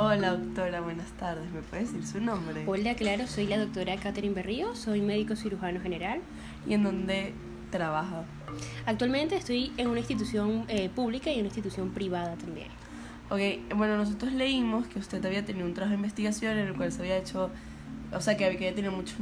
Hola doctora, buenas tardes. ¿Me puede decir su nombre? Hola, claro, soy la doctora Catherine Berrío, soy médico cirujano general. ¿Y en dónde trabaja? Actualmente estoy en una institución eh, pública y en una institución privada también. Ok, bueno, nosotros leímos que usted había tenido un trabajo de investigación en el cual se había hecho o sea, que había tenido mucho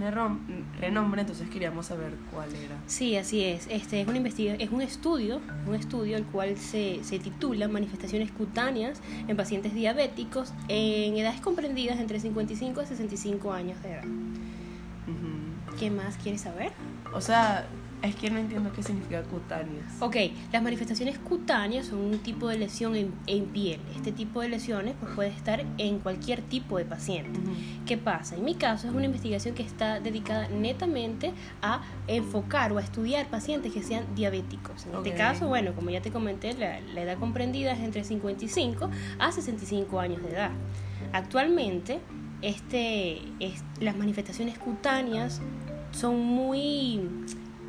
renombre, entonces queríamos saber cuál era. Sí, así es. Este es, una es un estudio, un estudio el cual se, se titula Manifestaciones cutáneas en pacientes diabéticos en edades comprendidas entre 55 y 65 años de edad. ¿Qué más quieres saber? O sea, es que no entiendo qué significa cutáneas. Ok, las manifestaciones cutáneas son un tipo de lesión en, piel. Este tipo de lesiones pues, puede estar en cualquier tipo de paciente. ¿Qué pasa? En mi caso es una investigación que está dedicada netamente a enfocar o a estudiar pacientes que sean diabéticos. En este caso, bueno, como ya te comenté, la, edad comprendida es entre 55 a 65 años de edad. Actualmente, este, es, las manifestaciones cutáneas son muy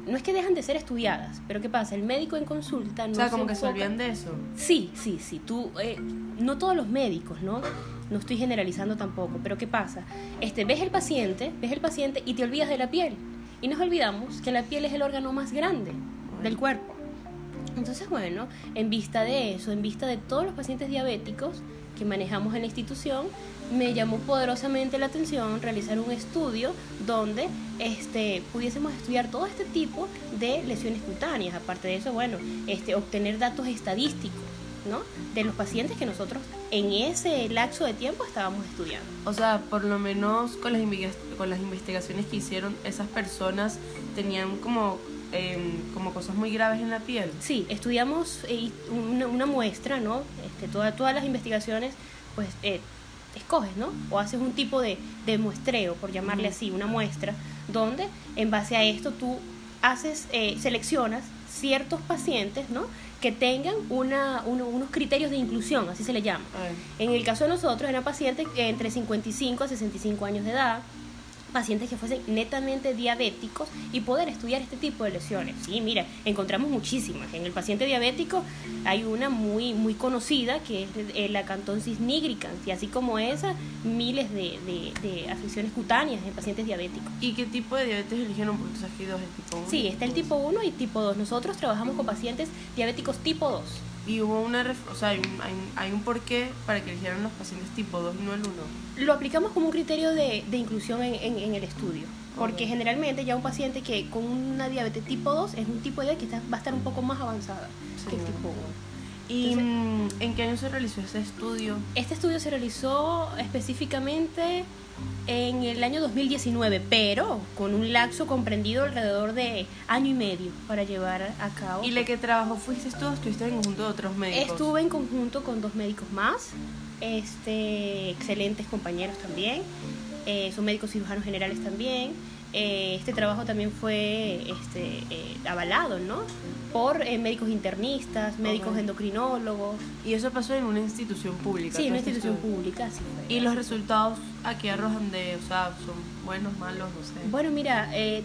no es que dejan de ser estudiadas, pero ¿qué pasa? El médico en consulta no O sea, como que se olvidan de eso. Sí, sí, sí. Tú, eh, no todos los médicos, ¿no? No estoy generalizando tampoco, pero ¿qué pasa? Este, ves el paciente, ves el paciente y te olvidas de la piel. Y nos olvidamos que la piel es el órgano más grande del cuerpo. Entonces, bueno, en vista de eso, en vista de todos los pacientes diabéticos que manejamos en la institución, me llamó poderosamente la atención realizar un estudio donde este, pudiésemos estudiar todo este tipo de lesiones cutáneas. Aparte de eso, bueno, este, obtener datos estadísticos ¿no? de los pacientes que nosotros en ese lapso de tiempo estábamos estudiando. O sea, por lo menos con las, con las investigaciones que hicieron, esas personas tenían como em, como cosas muy graves en la piel. Sí, estudiamos eh, una, muestra, ¿no? Este, todas las investigaciones, pues eh, escoges, ¿no? O haces un tipo de, de muestreo, por llamarle así, una muestra, donde en base a esto tú haces, eh, seleccionas ciertos pacientes, ¿no? Que tengan una, unos criterios de inclusión, así se le llama. En el caso de nosotros, eran pacientes entre 55 a 65 años de edad, pacientes que fuesen netamente diabéticos y poder estudiar este tipo de lesiones. Sí, mira, encontramos muchísimas. En el paciente diabético hay una muy, muy conocida que es la cantonsis nigricans y así como esa, miles de, de, afecciones cutáneas en pacientes diabéticos. ¿Y qué tipo de diabetes eligieron? Porque tú dos, el tipo 1. Sí, está el tipo 1 y tipo 2. Nosotros trabajamos con pacientes diabéticos tipo 2. Y hubo una, o sea, hay un, hay, un porqué para que eligieran los pacientes tipo 2 y no el 1. Lo aplicamos como un criterio de, de inclusión en, en, el estudio. Porque generalmente ya un paciente que con una diabetes tipo 2 es un tipo de diabetes que va a estar un poco más avanzada que el tipo 1. ¿Y mm, en qué año se realizó ese estudio? Este estudio se realizó específicamente en el año 2019, pero con un lapso comprendido alrededor de año y medio para llevar a cabo. ¿Y le que trabajó fuiste tú o estuviste en conjunto de otros médicos? Estuve en conjunto con dos médicos más, este, excelentes compañeros también, eh, son médicos cirujanos generales también. Eh, este trabajo también fue este, eh, avalado, ¿no? por eh, médicos internistas, médicos endocrinólogos. ¿Y eso pasó en una institución pública? Sí, en una institución pública, sí. ¿Y los resultados aquí arrojan de, o sea, son buenos, malos, no sé? Bueno, mira, eh,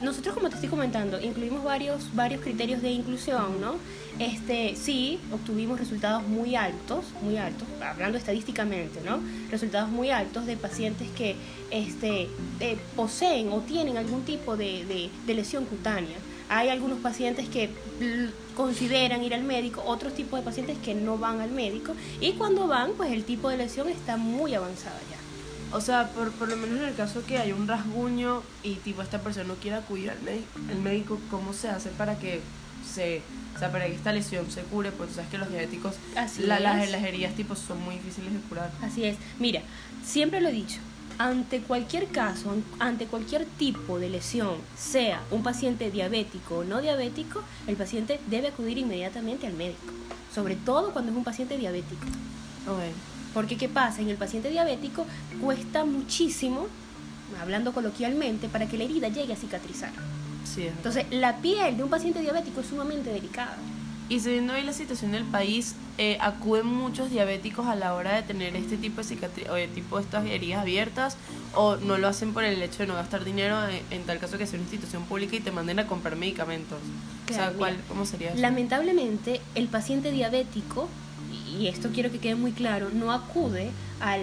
nosotros como te estoy comentando, incluimos varios, varios criterios de inclusión, ¿no? Este, sí, obtuvimos resultados muy altos, muy altos, hablando estadísticamente, ¿no? Resultados muy altos de pacientes que este, eh, poseen o tienen algún tipo de, de lesión cutánea hay algunos pacientes que consideran ir al médico, otros tipos de pacientes que no van al médico y cuando van, pues el tipo de lesión está muy avanzada ya. O sea, por, por lo menos en el caso que hay un rasguño y tipo esta persona no quiere acudir al médico, el médico, ¿cómo se hace para que se, o sea, para que esta lesión se cure? Porque tú sabes que los diabéticos, la, las, las heridas tipo son muy difíciles de curar. Así es. Mira, siempre lo he dicho, ante cualquier caso, ante cualquier tipo de lesión, sea un paciente diabético o no diabético, el paciente debe acudir inmediatamente al médico, sobre todo cuando es un paciente diabético. Porque ¿qué pasa? En el paciente diabético cuesta muchísimo, hablando coloquialmente, para que la herida llegue a cicatrizar. Entonces, la piel de un paciente diabético es sumamente delicada. Y viendo hoy la situación del país, eh, acuden muchos diabéticos a la hora de tener este tipo de cicatriz o de tipo de estas heridas abiertas o no lo hacen por el hecho de no gastar dinero en, tal caso que sea una institución pública y te manden a comprar medicamentos. o sea, ¿cuál, ¿cómo sería eso? Lamentablemente, el paciente diabético, y esto quiero que quede muy claro, no acude al,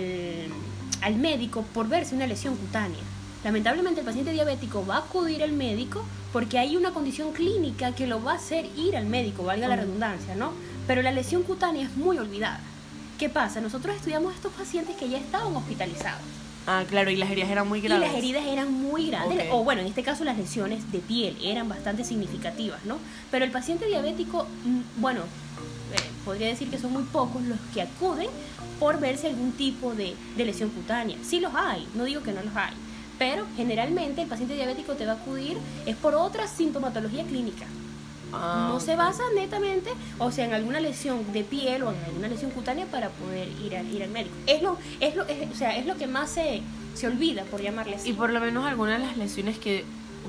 al médico por verse una lesión cutánea. Lamentablemente el paciente diabético va a acudir al médico porque hay una condición clínica que lo va a hacer ir al médico, valga la redundancia, ¿no? Pero la lesión cutánea es muy olvidada. ¿Qué pasa? Nosotros estudiamos estos pacientes que ya estaban hospitalizados. Ah, claro, y las heridas eran muy grandes. Y las heridas eran muy grandes, o bueno, en este caso las lesiones de piel eran bastante significativas, ¿no? Pero el paciente diabético, mm, bueno, podría decir que son muy pocos los que acuden por verse algún tipo de, de lesión cutánea. Sí los hay, no digo que no los hay, pero generalmente el paciente diabético te va a acudir es por otra sintomatología clínica. Ah, no se basa netamente, o sea, en alguna lesión de piel o en alguna lesión cutánea para poder ir, a, ir al médico. Es lo, es lo, es, o sea, es lo que más se, se olvida, por llamarle así. Y por lo menos algunas de las lesiones que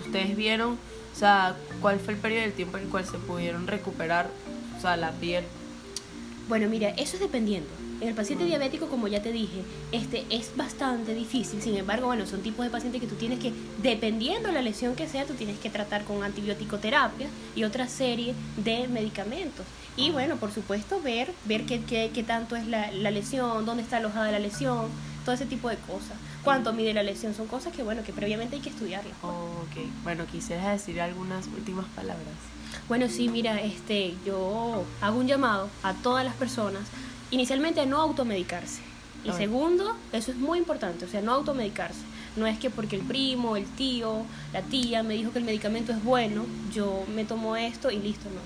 ustedes vieron, o sea, ¿cuál fue el periodo de tiempo en el cual se pudieron recuperar, o sea, la piel? Bueno, mira, eso es dependiendo. En el paciente diabético, como ya te dije, este es bastante difícil. Sin embargo, bueno, son tipos de pacientes que tú tienes que, dependiendo de la lesión que sea, tú tienes que tratar con antibiótico-terapia y otra serie de medicamentos. Y bueno, por supuesto, ver, ver qué, qué, qué tanto es la, la lesión, dónde está alojada la lesión, todo ese tipo de cosas. Cuánto mide la lesión, son cosas que, bueno, que previamente hay que estudiarlas. ok, bueno, quisieras decir algunas últimas palabras. Bueno, sí, mira, este, yo hago un llamado a todas las personas inicialmente a no automedicarse. Y segundo, eso es muy importante, o sea, no automedicarse. No es que porque el primo, el tío, la tía me dijo que el medicamento es bueno, yo me tomo esto y listo, no.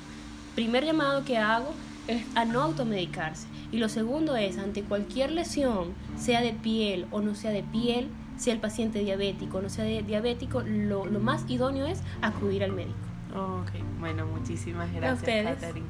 Primer llamado que hago es a no automedicarse. Y lo segundo es, ante cualquier lesión, sea de piel o no sea de piel, sea el paciente diabético o no sea de- diabético, lo, lo más idóneo es acudir al médico. Ok, bueno, muchísimas gracias. Catherine.